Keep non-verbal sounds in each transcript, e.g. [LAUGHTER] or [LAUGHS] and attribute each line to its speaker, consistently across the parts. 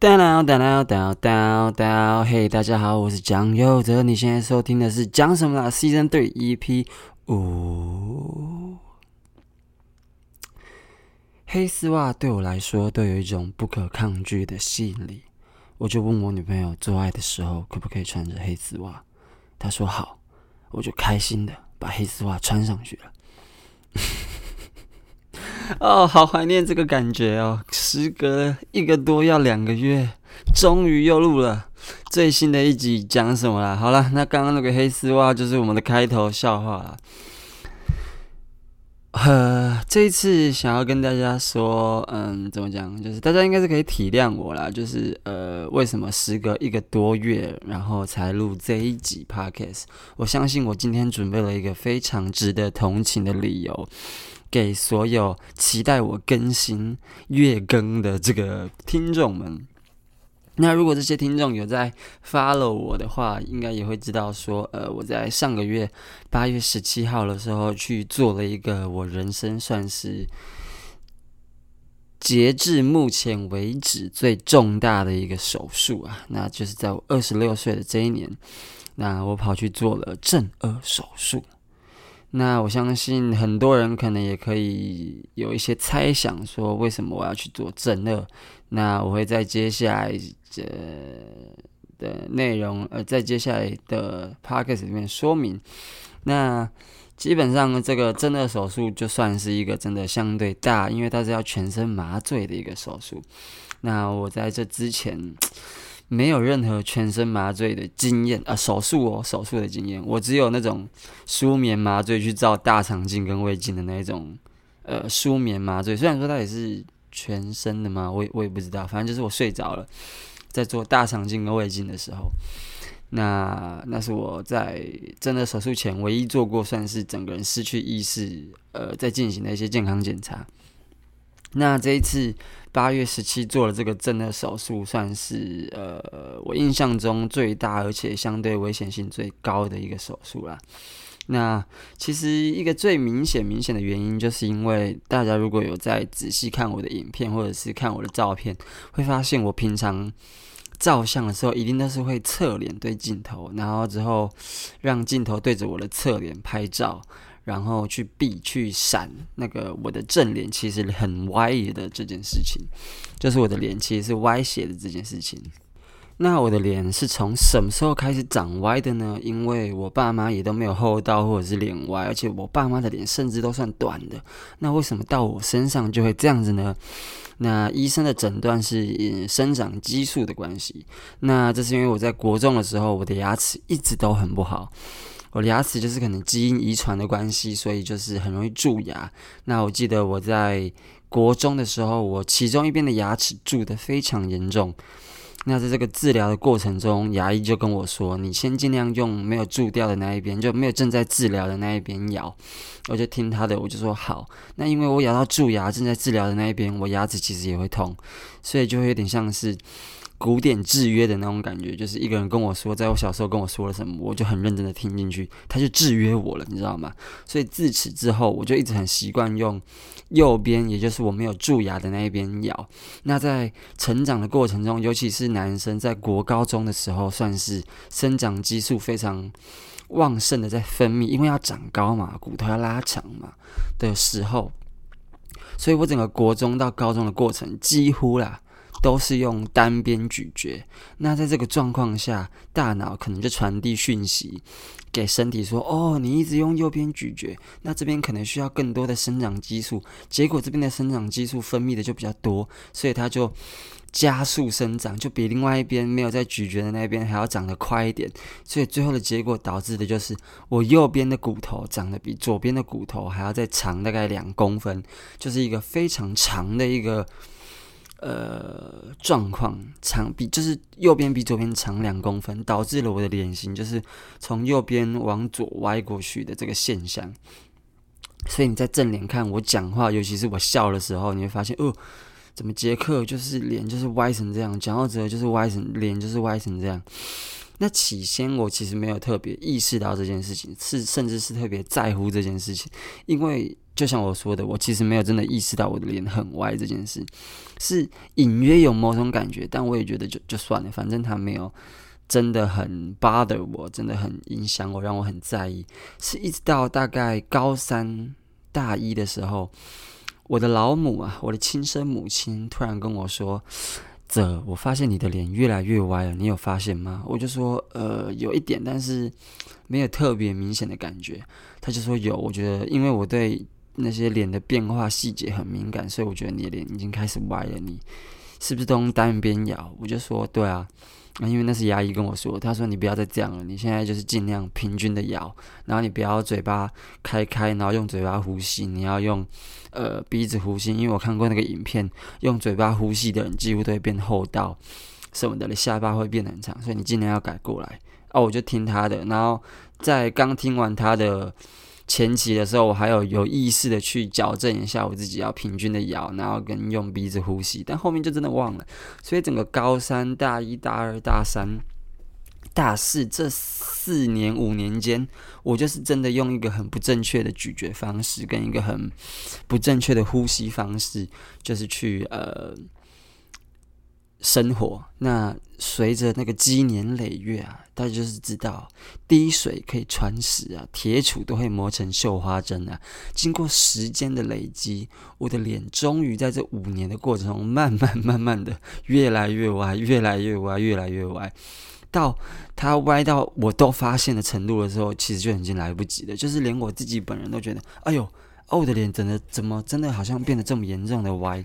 Speaker 1: 哒啦哒啦哒哒哒，嘿，大家好，我是蒋佑哲，你现在收听的是讲什么啦？Season Three EP 五。黑丝袜对我来说都有一种不可抗拒的吸引力，我就问我女朋友做爱的时候可不可以穿着黑丝袜，她说好，我就开心的把黑丝袜穿上去了。[LAUGHS] 哦，好怀念这个感觉哦！时隔一个多要两个月，终于又录了最新的一集，讲什么啦？好了，那刚刚那个黑丝袜就是我们的开头笑话了。呃，这一次想要跟大家说，嗯，怎么讲？就是大家应该是可以体谅我啦。就是呃，为什么时隔一个多月，然后才录这一集 Podcast？我相信我今天准备了一个非常值得同情的理由。给所有期待我更新月更的这个听众们，那如果这些听众有在 follow 我的话，应该也会知道说，呃，我在上个月八月十七号的时候去做了一个我人生算是截至目前为止最重大的一个手术啊，那就是在我二十六岁的这一年，那我跑去做了正颚手术。那我相信很多人可能也可以有一些猜想，说为什么我要去做正顎？那我会在接下来这的内容，呃，在接下来的 podcast 里面说明。那基本上这个正顎手术就算是一个真的相对大，因为它是要全身麻醉的一个手术。那我在这之前。没有任何全身麻醉的经验啊，手术哦，手术的经验，我只有那种舒眠麻醉去照大肠镜跟胃镜的那种，呃，舒眠麻醉。虽然说它也是全身的嘛，我我也不知道，反正就是我睡着了，在做大肠镜跟胃镜的时候，那那是我在真的手术前唯一做过算是整个人失去意识，呃，在进行的一些健康检查。那这一次八月十七做了这个正的手术，算是呃我印象中最大而且相对危险性最高的一个手术啦。那其实一个最明显明显的原因，就是因为大家如果有在仔细看我的影片或者是看我的照片，会发现我平常照相的时候，一定都是会侧脸对镜头，然后之后让镜头对着我的侧脸拍照。然后去避去闪那个我的正脸其实很歪的这件事情，就是我的脸其实是歪斜的这件事情。那我的脸是从什么时候开始长歪的呢？因为我爸妈也都没有厚道或者是脸歪，而且我爸妈的脸甚至都算短的。那为什么到我身上就会这样子呢？那医生的诊断是生长激素的关系。那这是因为我在国中的时候，我的牙齿一直都很不好。我的牙齿就是可能基因遗传的关系，所以就是很容易蛀牙。那我记得我在国中的时候，我其中一边的牙齿蛀得非常严重。那在这个治疗的过程中，牙医就跟我说：“你先尽量用没有蛀掉的那一边，就没有正在治疗的那一边咬。”我就听他的，我就说好。那因为我咬到蛀牙正在治疗的那一边，我牙齿其实也会痛，所以就会有点像是。古典制约的那种感觉，就是一个人跟我说，在我小时候跟我说了什么，我就很认真的听进去，他就制约我了，你知道吗？所以自此之后，我就一直很习惯用右边，也就是我没有蛀牙的那一边咬。那在成长的过程中，尤其是男生在国高中的时候，算是生长激素非常旺盛的在分泌，因为要长高嘛，骨头要拉长嘛的时候，所以我整个国中到高中的过程，几乎啦。都是用单边咀嚼，那在这个状况下，大脑可能就传递讯息给身体说：“哦，你一直用右边咀嚼，那这边可能需要更多的生长激素。”结果这边的生长激素分泌的就比较多，所以它就加速生长，就比另外一边没有在咀嚼的那边还要长得快一点。所以最后的结果导致的就是我右边的骨头长得比左边的骨头还要再长大概两公分，就是一个非常长的一个。呃，状况长比就是右边比左边长两公分，导致了我的脸型就是从右边往左歪过去的这个现象。所以你在正脸看我讲话，尤其是我笑的时候，你会发现哦，怎么杰克就是脸就是歪成这样，讲到这就是歪成脸就是歪成这样。那起先我其实没有特别意识到这件事情，是甚至是特别在乎这件事情，因为就像我说的，我其实没有真的意识到我的脸很歪这件事，是隐约有某种感觉，但我也觉得就就算了，反正他没有真的很 bother 我，真的很影响我，让我很在意，是一直到大概高三大一的时候。我的老母啊，我的亲生母亲突然跟我说：“泽，我发现你的脸越来越歪了，你有发现吗？”我就说：“呃，有一点，但是没有特别明显的感觉。”他就说：“有，我觉得因为我对那些脸的变化细节很敏感，所以我觉得你的脸已经开始歪了。你是不是都用单边咬？”我就说：“对啊。”因为那是牙医跟我说，他说你不要再这样了，你现在就是尽量平均的摇，然后你不要嘴巴开开，然后用嘴巴呼吸，你要用呃鼻子呼吸。因为我看过那个影片，用嘴巴呼吸的人几乎都会变厚道什么的，你下巴会变很长，所以你尽量要改过来。哦，我就听他的，然后在刚听完他的。前期的时候，我还有有意识的去矫正一下我自己，要平均的咬，然后跟用鼻子呼吸，但后面就真的忘了。所以整个高三、大一、大二、大三、大四这四年五年间，我就是真的用一个很不正确的咀嚼方式，跟一个很不正确的呼吸方式，就是去呃。生活，那随着那个积年累月啊，大家就是知道滴水可以穿石啊，铁杵都会磨成绣花针啊。经过时间的累积，我的脸终于在这五年的过程中，慢慢慢慢的越来越歪，越来越歪，越来越歪，到它歪到我都发现的程度的时候，其实就已经来不及了。就是连我自己本人都觉得，哎呦，哦，我的脸真的怎么真的好像变得这么严重的歪？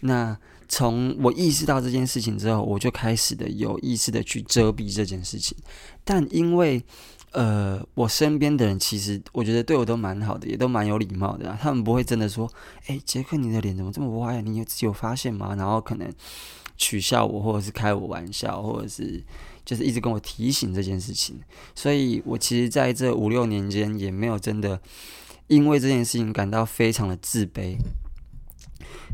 Speaker 1: 那。从我意识到这件事情之后，我就开始的有意识的去遮蔽这件事情。但因为，呃，我身边的人其实我觉得对我都蛮好的，也都蛮有礼貌的啊。他们不会真的说：“诶，杰克，你的脸怎么这么歪？你有自己有发现吗？”然后可能取笑我，或者是开我玩笑，或者是就是一直跟我提醒这件事情。所以我其实在这五六年间也没有真的因为这件事情感到非常的自卑。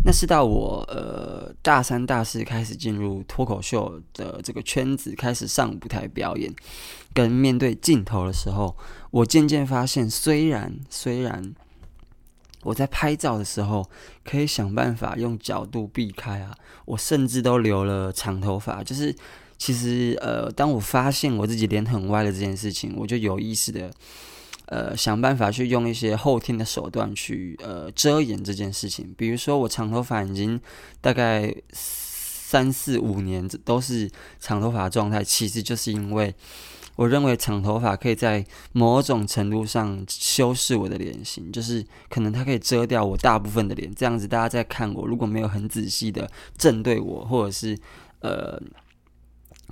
Speaker 1: 那是到我呃大三大四开始进入脱口秀的这个圈子，开始上舞台表演，跟面对镜头的时候，我渐渐发现，虽然虽然我在拍照的时候可以想办法用角度避开啊，我甚至都留了长头发，就是其实呃，当我发现我自己脸很歪的这件事情，我就有意识的。呃，想办法去用一些后天的手段去呃遮掩这件事情。比如说，我长头发已经大概三四五年都是长头发状态，其实就是因为我认为长头发可以在某种程度上修饰我的脸型，就是可能它可以遮掉我大部分的脸，这样子大家在看我如果没有很仔细的正对我，或者是呃。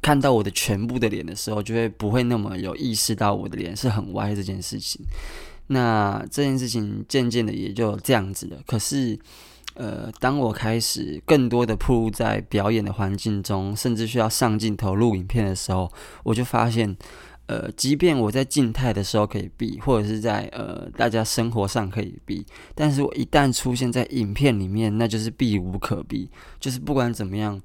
Speaker 1: 看到我的全部的脸的时候，就会不会那么有意识到我的脸是很歪这件事情。那这件事情渐渐的也就这样子了。可是，呃，当我开始更多的暴露在表演的环境中，甚至需要上镜头录影片的时候，我就发现，呃，即便我在静态的时候可以避，或者是在呃大家生活上可以避，但是我一旦出现在影片里面，那就是避无可避，就是不管怎么样，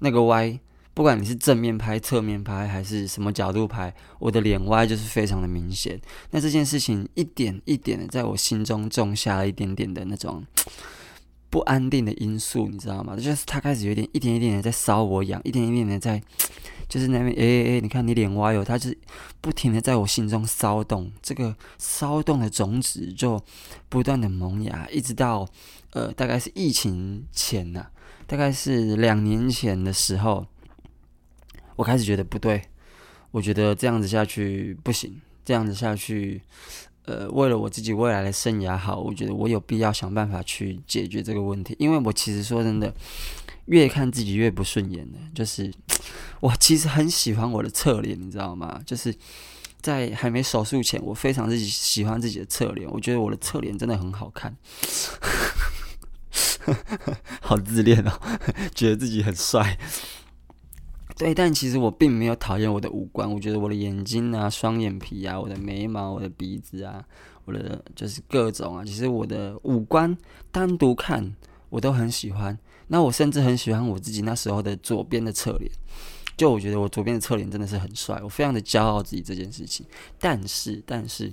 Speaker 1: 那个歪。不管你是正面拍、侧面拍还是什么角度拍，我的脸歪就是非常的明显。那这件事情一点一点的在我心中种下了一点点的那种 [TSK] 不安定的因素，你知道吗？就是它开始有点一点一点的在烧我痒，[TSK] 一点一点的在就是那边哎哎哎，你看你脸歪哦，它就是不停的在我心中骚动。这个骚动的种子就不断的萌芽，一直到呃大概是疫情前呐、大概是两年前的时候。我开始觉得不对，我觉得这样子下去不行，这样子下去，呃，为了我自己未来的生涯好，我觉得我有必要想办法去解决这个问题。因为我其实说真的，越看自己越不顺眼的，就是我其实很喜欢我的侧脸，你知道吗？就是在还没手术前，我非常自己喜欢自己的侧脸，我觉得我的侧脸真的很好看，[LAUGHS] 好自恋哦，[LAUGHS] 觉得自己很帅。对，但其实我并没有讨厌我的五官，我觉得我的眼睛啊、双眼皮啊、我的眉毛、我的鼻子啊、我的就是各种啊，其实我的五官单独看我都很喜欢。那我甚至很喜欢我自己那时候的左边的侧脸，就我觉得我左边的侧脸真的是很帅，我非常的骄傲自己这件事情。但是，但是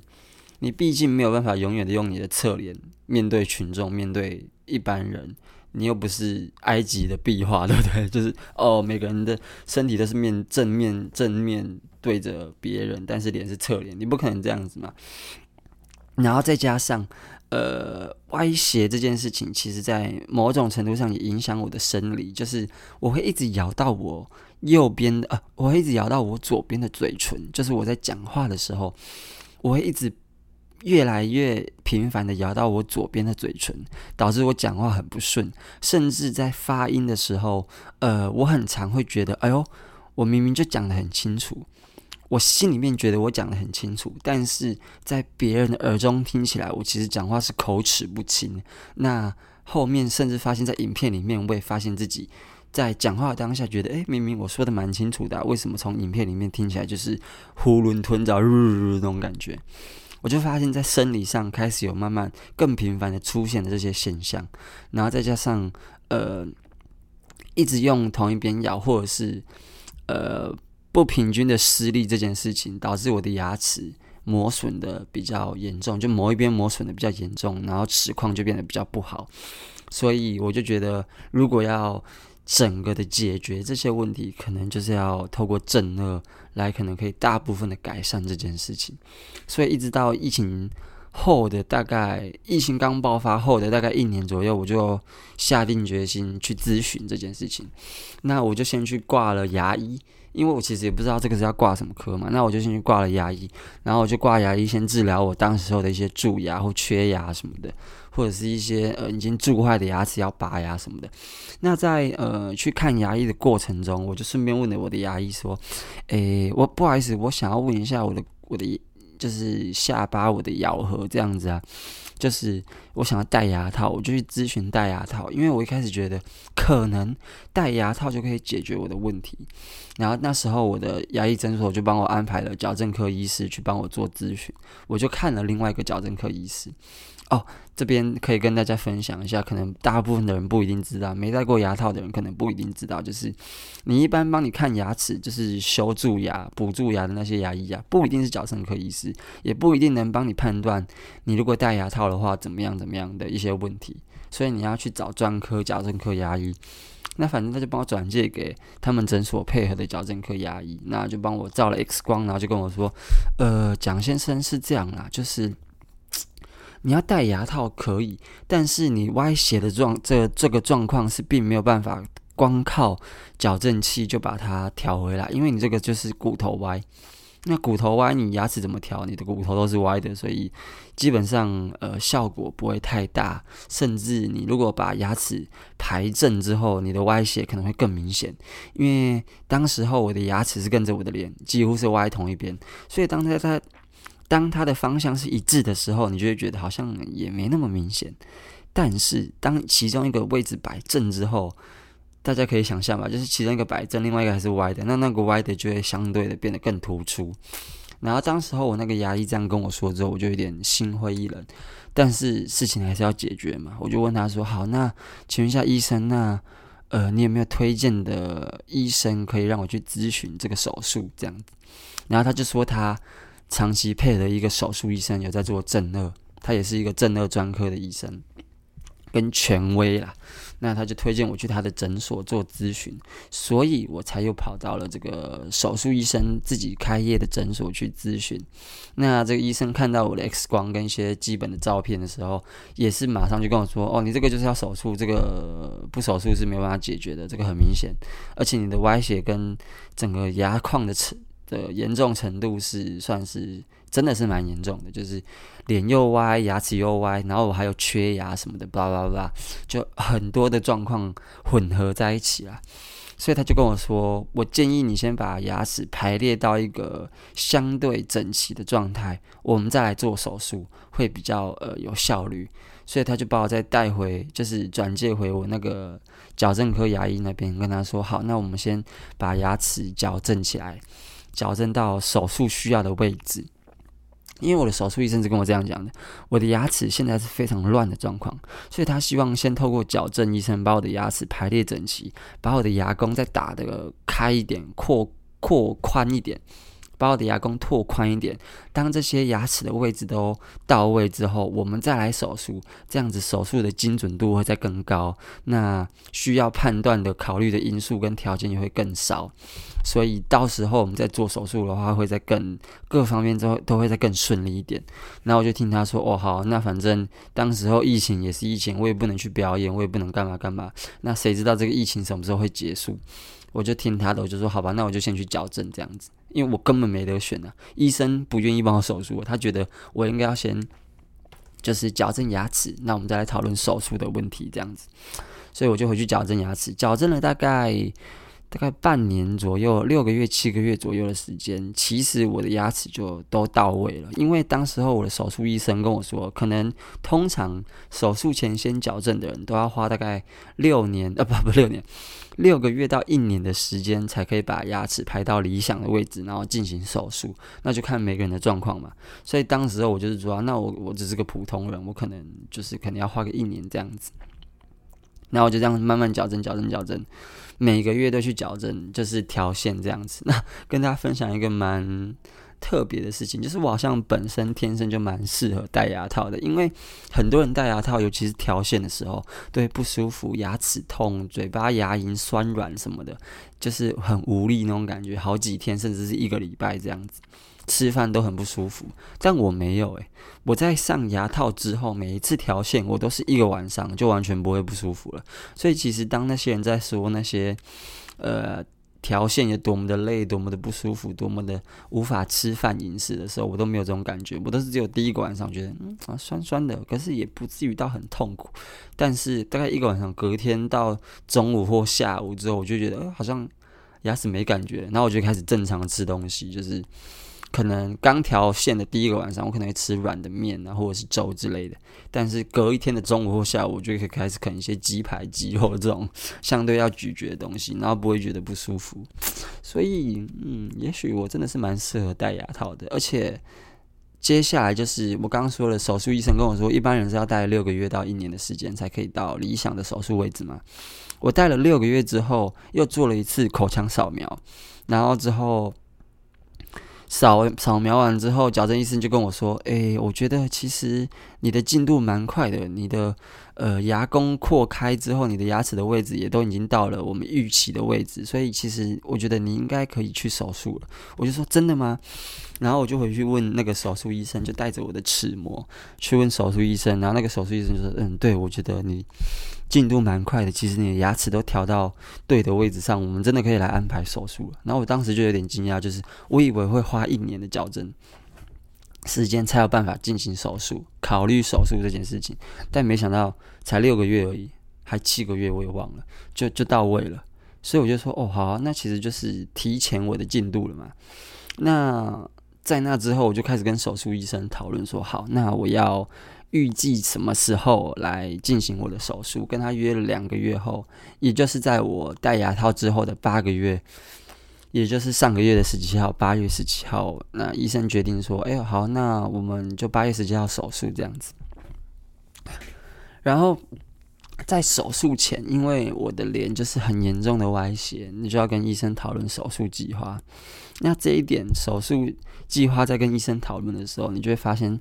Speaker 1: 你毕竟没有办法永远的用你的侧脸面对群众，面对一般人。你又不是埃及的壁画，[LAUGHS] 对不对？就是哦，每个人的身体都是面正面正面对着别人，但是脸是侧脸，你不可能这样子嘛。然后再加上呃，歪斜这件事情，其实在某种程度上也影响我的生理，就是我会一直咬到我右边的，呃，我会一直咬到我左边的嘴唇，就是我在讲话的时候，我会一直。越来越频繁的咬到我左边的嘴唇，导致我讲话很不顺，甚至在发音的时候，呃，我很常会觉得，哎呦，我明明就讲得很清楚，我心里面觉得我讲得很清楚，但是在别人的耳中听起来，我其实讲话是口齿不清。那后面甚至发现，在影片里面，我也发现自己在讲话当下觉得，哎，明明我说的蛮清楚的，为什么从影片里面听起来就是囫囵吞枣那种感觉？我就发现，在生理上开始有慢慢更频繁的出现的这些现象，然后再加上呃，一直用同一边咬，或者是呃不平均的施力这件事情，导致我的牙齿磨损的比较严重，就某一边磨损的比较严重，然后齿况就变得比较不好，所以我就觉得，如果要整个的解决这些问题，可能就是要透过正恶来，可能可以大部分的改善这件事情。所以一直到疫情后的大概疫情刚爆发后的大概一年左右，我就下定决心去咨询这件事情。那我就先去挂了牙医，因为我其实也不知道这个是要挂什么科嘛。那我就先去挂了牙医，然后我就挂牙医先治疗我当时候的一些蛀牙或缺牙什么的。或者是一些呃已经蛀坏的牙齿要拔牙什么的，那在呃去看牙医的过程中，我就顺便问了我的牙医说：“诶，我不好意思，我想要问一下我的我的就是下巴我的咬合这样子啊，就是我想要戴牙套，我就去咨询戴牙套，因为我一开始觉得可能戴牙套就可以解决我的问题，然后那时候我的牙医诊所就帮我安排了矫正科医师去帮我做咨询，我就看了另外一个矫正科医师。”哦，这边可以跟大家分享一下，可能大部分的人不一定知道，没戴过牙套的人可能不一定知道，就是你一般帮你看牙齿，就是修蛀牙、补蛀牙的那些牙医啊，不一定是矫正科医师，也不一定能帮你判断你如果戴牙套的话怎么样怎么样的一些问题，所以你要去找专科矫正科牙医。那反正他就帮我转介给他们诊所配合的矫正科牙医，那就帮我照了 X 光，然后就跟我说，呃，蒋先生是这样啦，就是。你要戴牙套可以，但是你歪斜的状这这个状况是并没有办法光靠矫正器就把它调回来，因为你这个就是骨头歪。那骨头歪，你牙齿怎么调？你的骨头都是歪的，所以基本上呃效果不会太大。甚至你如果把牙齿排正之后，你的歪斜可能会更明显。因为当时候我的牙齿是跟着我的脸，几乎是歪同一边，所以当他在。当它的方向是一致的时候，你就会觉得好像也没那么明显。但是当其中一个位置摆正之后，大家可以想象吧，就是其中一个摆正，另外一个还是歪的，那那个歪的就会相对的变得更突出。然后当时候我那个牙医这样跟我说之后，我就有点心灰意冷。但是事情还是要解决嘛，我就问他说：“好，那请问一下医生，那呃，你有没有推荐的医生可以让我去咨询这个手术这样子？”然后他就说他。长期配的一个手术医生有在做正颚，他也是一个正颚专科的医生，跟权威啦。那他就推荐我去他的诊所做咨询，所以我才又跑到了这个手术医生自己开业的诊所去咨询。那这个医生看到我的 X 光跟一些基本的照片的时候，也是马上就跟我说：“哦，你这个就是要手术，这个不手术是没办法解决的，这个很明显，而且你的歪斜跟整个牙况的齿。”的严重程度是算是真的是蛮严重的，就是脸又歪，牙齿又歪，然后我还有缺牙什么的，巴拉巴拉，就很多的状况混合在一起啦。所以他就跟我说，我建议你先把牙齿排列到一个相对整齐的状态，我们再来做手术会比较呃有效率。所以他就把我再带回，就是转介回我那个矫正科牙医那边，跟他说好，那我们先把牙齿矫正起来。矫正到手术需要的位置，因为我的手术医生是跟我这样讲的，我的牙齿现在是非常乱的状况，所以他希望先透过矫正医生把我的牙齿排列整齐，把我的牙弓再打的开一点，扩扩宽一点。把我的牙弓拓宽一点，当这些牙齿的位置都到位之后，我们再来手术，这样子手术的精准度会再更高，那需要判断的、考虑的因素跟条件也会更少，所以到时候我们在做手术的话，会再更各方面都都会再更顺利一点。那我就听他说，哦好，那反正当时候疫情也是疫情，我也不能去表演，我也不能干嘛干嘛，那谁知道这个疫情什么时候会结束？我就听他的，我就说好吧，那我就先去矫正这样子，因为我根本没得选啊。医生不愿意帮我手术，他觉得我应该要先就是矫正牙齿，那我们再来讨论手术的问题这样子。所以我就回去矫正牙齿，矫正了大概。大概半年左右，六个月、七个月左右的时间，其实我的牙齿就都到位了。因为当时候我的手术医生跟我说，可能通常手术前先矫正的人都要花大概六年，呃，不不六年，六个月到一年的时间才可以把牙齿排到理想的位置，然后进行手术。那就看每个人的状况嘛。所以当时候我就是说，那我我只是个普通人，我可能就是可能要花个一年这样子。然后我就这样慢慢矫正、矫正、矫正，每个月都去矫正，就是调线这样子。[LAUGHS] 那跟大家分享一个蛮特别的事情，就是我好像本身天生就蛮适合戴牙套的，因为很多人戴牙套，尤其是调线的时候，都会不舒服、牙齿痛、嘴巴牙龈酸软什么的，就是很无力那种感觉，好几天甚至是一个礼拜这样子。吃饭都很不舒服，但我没有诶、我在上牙套之后，每一次调线，我都是一个晚上就完全不会不舒服了。所以其实当那些人在说那些，呃，调线有多么的累，多么的不舒服，多么的无法吃饭饮食的时候，我都没有这种感觉。我都是只有第一个晚上觉得嗯啊酸酸的，可是也不至于到很痛苦。但是大概一个晚上，隔天到中午或下午之后，我就觉得、好像牙齿没感觉，然后我就开始正常吃东西，就是。可能刚调线的第一个晚上，我可能会吃软的面啊，或者是粥之类的。但是隔一天的中午或下午，我就可以开始啃一些鸡排、鸡肉这种相对要咀嚼的东西，然后不会觉得不舒服。所以，嗯，也许我真的是蛮适合戴牙套的。而且接下来就是我刚刚说了，手术医生跟我说，一般人是要戴六个月到一年的时间才可以到理想的手术位置嘛。我戴了六个月之后，又做了一次口腔扫描，然后之后。扫扫描完之后，矫正医生就跟我说：“诶、我觉得其实你的进度蛮快的，你的呃牙弓扩开之后，你的牙齿的位置也都已经到了我们预期的位置，所以其实我觉得你应该可以去手术了。”我就说：“真的吗？”然后我就回去问那个手术医生，就带着我的齿模去问手术医生，然后那个手术医生就说：“嗯，对，我觉得你。”进度蛮快的，其实你的牙齿都调到对的位置上，我们真的可以来安排手术了。然后我当时就有点惊讶，就是我以为会花一年的矫正时间才有办法进行手术，考虑手术这件事情，但没想到才六个月而已，还七个月我也忘了，就就到位了。所以我就说，哦，好，那其实就是提前我的进度了嘛。那在那之后，我就开始跟手术医生讨论说，好，那我要。预计什么时候来进行我的手术？跟他约了两个月后，也就是在我戴牙套之后的八个月，也就是上个月的十七号，八月十七号，那医生决定说：“哎呦，好，那我们就八月十七号手术这样子。”然后在手术前，因为我的脸就是很严重的歪斜，你就要跟医生讨论手术计划。那这一点手术计划在跟医生讨论的时候，你就会发现。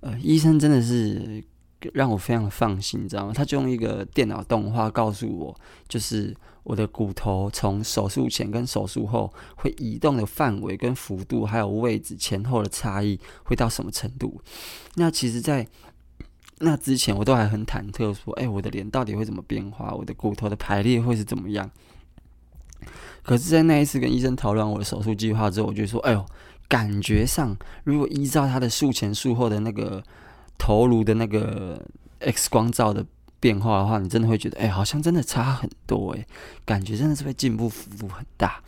Speaker 1: 呃，医生真的是让我非常的放心，你知道吗？他就用一个电脑动画告诉我，就是我的骨头从手术前跟手术后会移动的范围跟幅度，还有位置前后的差异会到什么程度。那其实，在那之前我都还很忐忑，说，哎，我的脸到底会怎么变化？我的骨头的排列会是怎么样？可是，在那一次跟医生讨论我的手术计划之后，我就说，哎呦。感觉上，如果依照他的术前术后的那个头颅的那个 X 光照的变化的话，你真的会觉得，哎、好像真的差很多，哎，感觉真的是会进步幅度很大。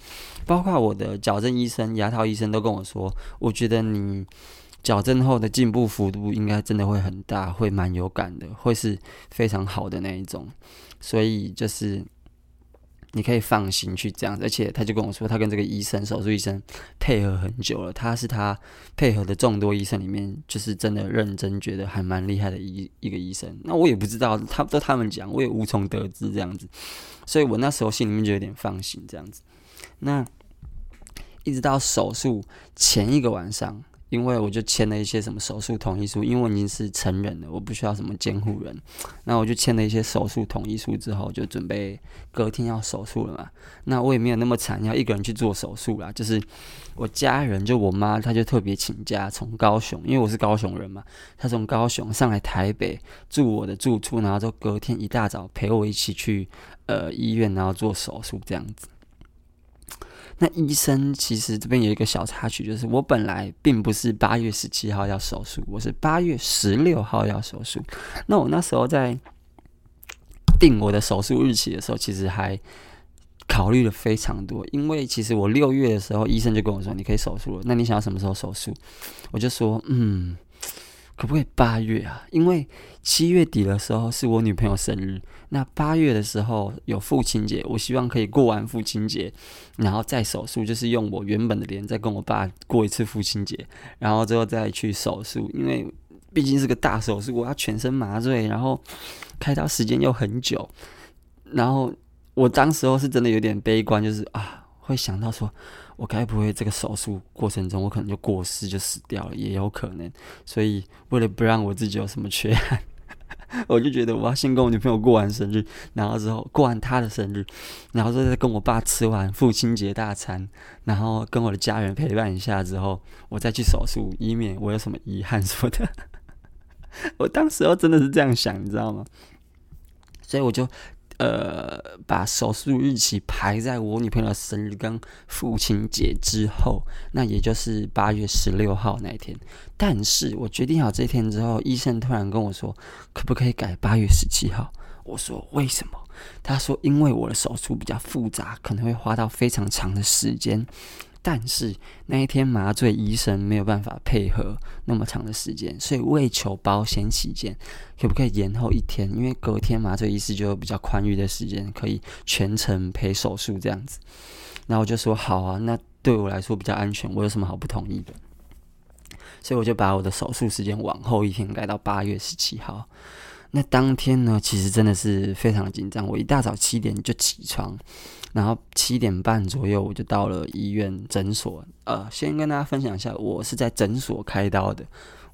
Speaker 1: 包括我的矫正医生、牙套医生都跟我说，我觉得你矫正后的进步幅度应该真的会很大，会蛮有感的，会是非常好的那一种。所以就是。你可以放心去这样子，而且他就跟我说，他跟这个医生手术医生配合很久了，他是他配合的众多医生里面，就是真的认真觉得还蛮厉害的一一个医生。那我也不知道，他都他们讲，我也无从得知这样子，所以我那时候心里面就有点放心这样子。那一直到手术前一个晚上。因为我就签了一些什么手术同意书，因为我是成人了，我不需要什么监护人。那我就签了一些手术同意书之后，就准备隔天要手术了嘛。那我也没有那么惨，要一个人去做手术啦。就是我家人，就我妈，她就特别请假从高雄，因为我是高雄人嘛，她从高雄上来台北住我的住处，然后就隔天一大早陪我一起去呃医院，然后做手术这样子。那医生其实这边有一个小插曲，就是我本来并不是八月十七号要手术，我是八月十六号要手术。那我那时候在定我的手术日期的时候，其实还考虑了非常多，因为其实我六月的时候，医生就跟我说你可以手术了。那你想要什么时候手术？我就说嗯。可不可以八月啊？因为七月底的时候是我女朋友生日，那八月的时候有父亲节，我希望可以过完父亲节，然后再手术，就是用我原本的脸再跟我爸过一次父亲节，然后之后再去手术。因为毕竟是个大手术，我要全身麻醉，然后开刀时间又很久，然后我当时候是真的有点悲观，就是啊，会想到说。我该不会这个手术过程中，我可能就过世就死掉了，也有可能。所以为了不让我自己有什么缺憾，[LAUGHS] 我就觉得我要先跟我女朋友过完生日，然后之后过完她的生日，然后再跟我爸吃完父亲节大餐，然后跟我的家人陪伴一下之后，我再去手术，以免我有什么遗憾什么的。[LAUGHS] 我当时候真的是这样想，你知道吗？所以我就。呃，把手术日期排在我女朋友生日跟父亲节之后，那也就是八月十六号那一天。但是我决定好这一天之后，医生突然跟我说，可不可以改八月十七号？我说为什么？他说因为我的手术比较复杂，可能会花到非常长的时间。但是那一天麻醉医生没有办法配合那么长的时间，所以为求保险起见，可不可以延后一天？因为隔天麻醉医师就有比较宽裕的时间，可以全程陪手术这样子。然后我就说好啊，那对我来说比较安全，我有什么好不同意的？所以我就把我的手术时间往后一天改到八月十七号。那当天呢，其实真的是非常紧张。我一大早七点就起床，然后七点半左右我就到了医院诊所。呃，先跟大家分享一下，我是在诊所开刀的，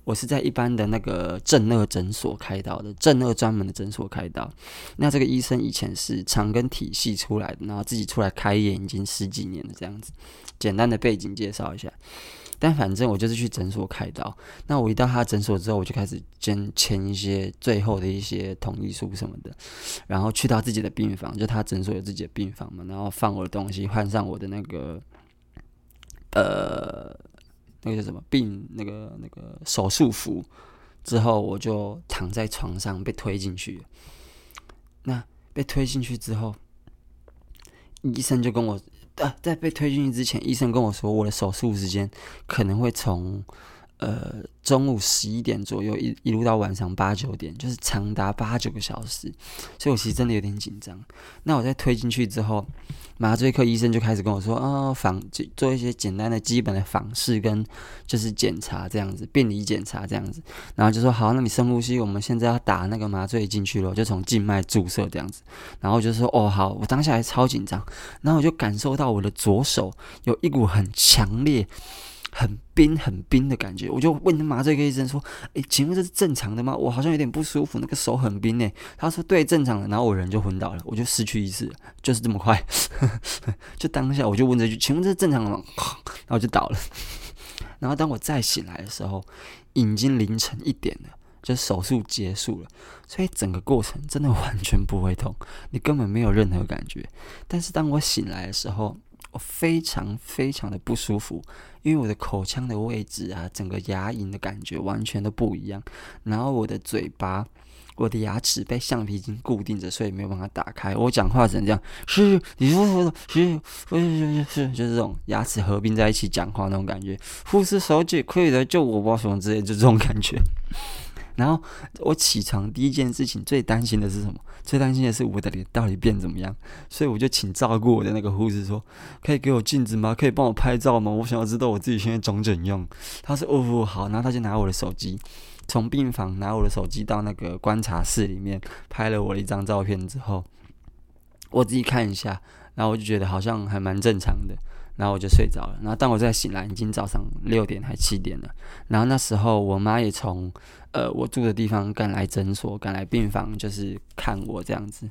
Speaker 1: 我是在一般的那个正二诊所开刀的，正二专门的诊所开刀。那这个医生以前是长庚体系出来的，然后自己出来开业已经十几年了，这样子。简单的背景介绍一下。但反正我就是去诊所开刀。那我一到他诊所之后，我就开始签签一些最后的一些同意书什么的。然后去到自己的病房，就他诊所有自己的病房嘛。然后放我的东西，换上我的那个呃那个叫什么病那个那个手术服之后，我就躺在床上被推进去。那被推进去之后，医生就跟我。啊，在被推进去之前，医生跟我说，我的手术时间可能会从呃中午十一点左右一一路到晚上八九点，就是长达八九个小时，所以我其实真的有点紧张。那我在推进去之后，麻醉科医生就开始跟我说，哦，仿做一些简单的基本的访视跟就是检查这样子，病理检查这样子，然后就说好，那你深呼吸，我们现在要打那个麻醉进去了，就从静脉注射这样子，然后就说哦好，我当下还超紧张，然后我就感受到我的左手有一股很强烈。很冰很冰的感觉，我就问麻醉科医生说：“诶，请问这是正常的吗？我好像有点不舒服，那个手很冰诶。”他说：“对，正常的。”然后我人就昏倒了，我就失去意识，就是这么快。[LAUGHS] 就当下我就问这句：“请问这是正常的吗？”然后就倒了。[LAUGHS] 然后当我再醒来的时候，已经凌晨一点了，就手术结束了，所以整个过程真的完全不会痛，你根本没有任何感觉。但是当我醒来的时候，我非常非常的不舒服，因为我的口腔的位置啊，整个牙龈的感觉完全都不一样。然后我的嘴巴，我的牙齿被橡皮筋固定着，所以没有办法打开。我讲话只能这样，是，你说说说，是，是，是，就是这种牙齿合并在一起讲话那种感觉。护士小姐可以来救我吧，什么之类，就这种感觉。然后我起床第一件事情最担心的是什么？最担心的是我的脸到底变怎么样？所以我就请照顾我的那个护士说：“可以给我镜子吗？可以帮我拍照吗？我想要知道我自己现在长怎样。”他说：“哦，好。”然后他就拿我的手机，从病房拿我的手机到那个观察室里面拍了我的一张照片之后，我自己看一下，然后我就觉得好像还蛮正常的。然后我就睡着了。然后当我再醒来，已经早上六点还七点了。然后那时候我妈也从呃我住的地方赶来诊所，赶来病房，就是看我这样子。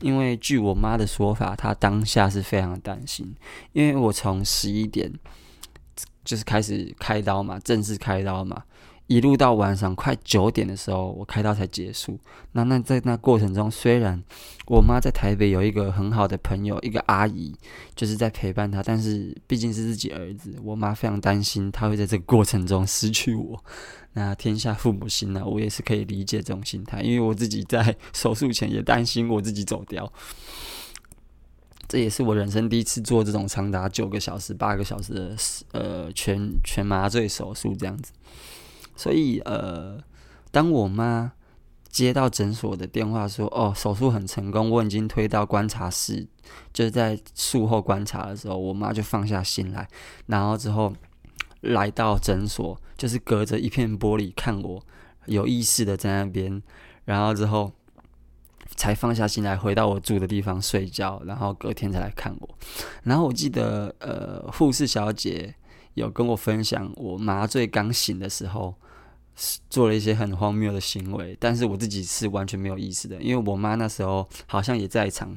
Speaker 1: 因为据我妈的说法，她当下是非常担心，因为我从十一点就是开始开刀嘛，正式开刀嘛。一路到晚上快九点的时候，我开刀才结束。那那在那过程中，虽然我妈在台北有一个很好的朋友，一个阿姨，就是在陪伴她，但是毕竟是自己儿子，我妈非常担心她会在这个过程中失去我。那天下父母心呢，我也是可以理解这种心态，因为我自己在手术前也担心我自己走掉。这也是我人生第一次做这种长达九个小时、八个小时的呃全全麻醉手术，这样子。所以，呃，当我妈接到诊所的电话说：“哦，手术很成功，我已经推到观察室，就在术后观察的时候，我妈就放下心来，然后之后来到诊所，就是隔着一片玻璃看我有意识的在那边，然后之后才放下心来回到我住的地方睡觉，然后隔天才来看我。然后我记得，呃，护士小姐。”有跟我分享，我麻醉刚醒的时候做了一些很荒谬的行为，但是我自己是完全没有意识的，因为我妈那时候好像也在场。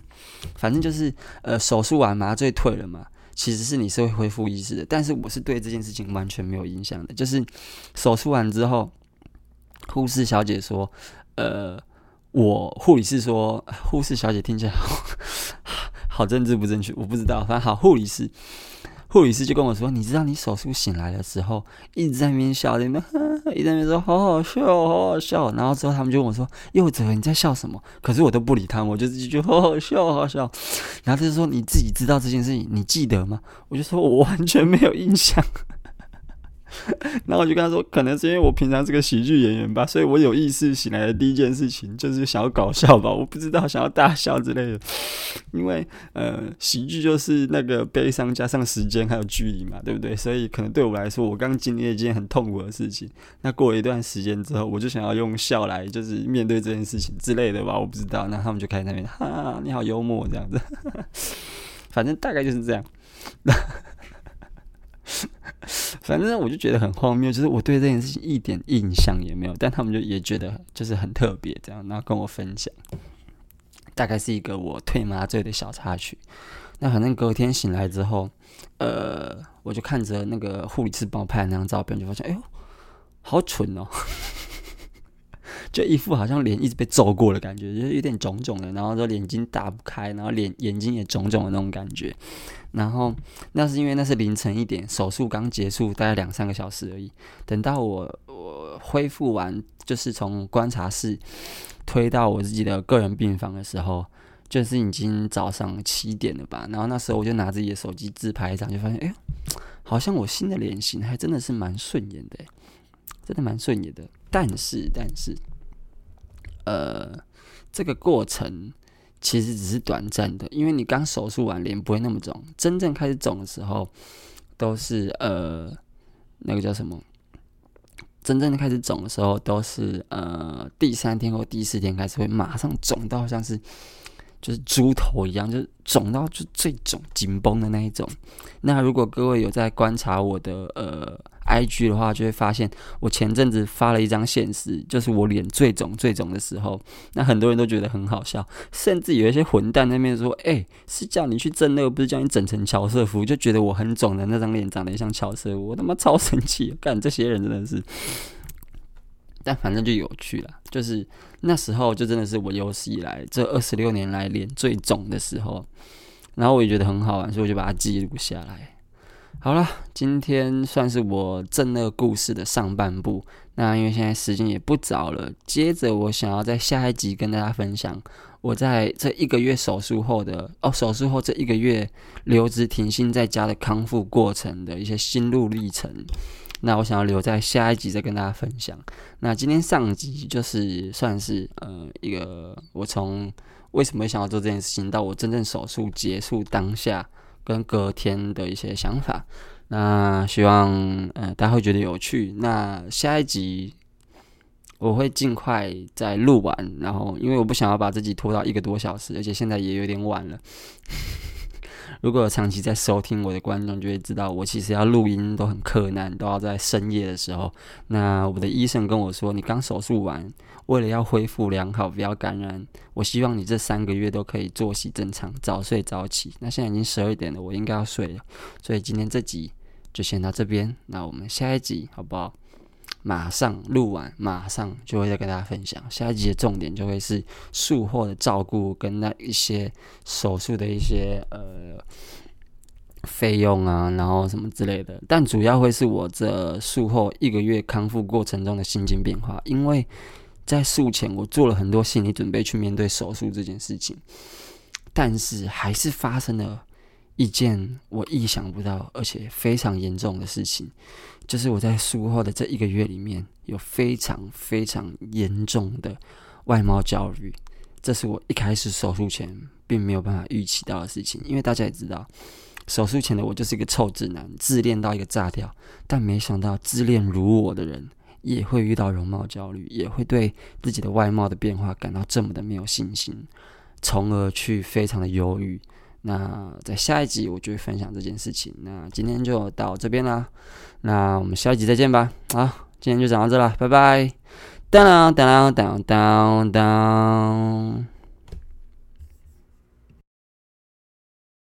Speaker 1: 反正就是，呃，手术完麻醉退了嘛，其实是你是会恢复意识的，但是我是对这件事情完全没有印象的。就是手术完之后，护士小姐说，呃，我护理师说，护士小姐听起来好，好政治不正确，我不知道，反正好护理师。护理师就跟我说：“你知道你手术醒来的时候，一直在那边笑，你们 [LAUGHS] 一直在那边说好好笑，好好笑。然后之后他们就问我说：‘柚子，你在笑什么？’可是我都不理他们，我就自己就好好笑，好好笑。然后他就说：‘你自己知道这件事情，你记得吗？’我就说我完全没有印象。” [LAUGHS] 然后我就跟他说，可能是因为我平常是个喜剧演员吧，所以我有意识醒来的第一件事情就是想要搞笑吧，我不知道想要大笑之类的。因为呃，喜剧就是那个悲伤加上时间还有距离嘛，对不对？所以可能对我来说，我刚经历了一件很痛苦的事情。那过了一段时间之后，我就想要用笑来就是面对这件事情之类的吧，我不知道。那他们就开始那边哈，你好幽默这样子，[LAUGHS] 反正大概就是这样。[LAUGHS] 反正我就觉得很荒谬，就是我对这件事情一点印象也没有，但他们就也觉得就是很特别，这样，然后跟我分享，大概是一个我退麻醉的小插曲。那反正隔天醒来之后，呃，我就看着那个护理师帮我拍的那张照片，就发现，哎呦，好蠢哦。就一副好像脸一直被揍过的感觉，就是有点肿肿的，然后说眼睛打不开，然后脸眼睛也肿肿的那种感觉。然后那是因为那是凌晨一点，手术刚结束，大概两三个小时而已。等到我我恢复完，就是从观察室推到我自己的个人病房的时候，就是已经早上七点了吧。然后那时候我就拿自己的手机自拍一张，就发现，哎，好像我新的脸型还真的是蛮顺眼的，真的蛮顺眼的。但是，但是。呃，这个过程其实只是短暂的，因为你刚手术完，脸不会那么肿。真正开始肿的时候，都是呃，那个叫什么？真正的开始肿的时候，都是呃第三天或第四天开始会马上肿到像是就是猪头一样，就是肿到就最肿紧绷的那一种。那如果各位有在观察我的呃。IG 的话，就会发现我前阵子发了一张现实，就是我脸最肿最肿的时候。那很多人都觉得很好笑，甚至有一些混蛋那边说：“哎、是叫你去整那个，不是叫你整成乔瑟夫。”就觉得我很肿的那张脸长得像乔瑟夫，我他妈超生气！干这些人真的是，但反正就有趣了。就是那时候，就真的是我有史以来这二十六年来脸最肿的时候。然后我也觉得很好玩，所以我就把它记录下来。好了，今天算是我正乐故事的上半部。那因为现在时间也不早了，接着我想要在下一集跟大家分享我在这一个月手术后的哦，手术后这一个月留职停薪在家的康复过程的一些心路历程。那我想要留在下一集再跟大家分享。那今天上集就是算是呃一个我从为什么想要做这件事情，到我真正手术结束当下跟隔天的一些想法。那希望呃大家会觉得有趣。那下一集我会尽快再录完，然后因为我不想要把自己拖到一个多小时，而且现在也有点晚了。如果有长期在收听我的观众就会知道，我其实要录音都很困难，都要在深夜的时候。那我的医生跟我说，你刚手术完，为了要恢复良好，不要感染，我希望你这三个月都可以作息正常，早睡早起。那现在已经十二点了，我应该要睡了，所以今天这集就先到这边。那我们下一集好不好？马上录完，马上就会再跟大家分享。下一集的重点就会是术后的照顾跟那一些手术的一些呃费用啊，然后什么之类的。但主要会是我这术后一个月康复过程中的心境变化，因为在术前我做了很多心理准备去面对手术这件事情，但是还是发生了一件我意想不到而且非常严重的事情。就是我在术后的这一个月里面，有非常非常严重的外貌焦虑，这是我一开始手术前并没有办法预期到的事情。因为大家也知道，手术前的我就是一个臭直男，自恋到一个炸掉。但没想到，自恋如我的人也会遇到容貌焦虑，也会对自己的外貌的变化感到这么的没有信心，从而去非常的忧郁。那在下一集我就会分享这件事情。那今天就到这边啦，那我们下一集再见吧。好，今天就讲到这了，拜拜。当当当当当当。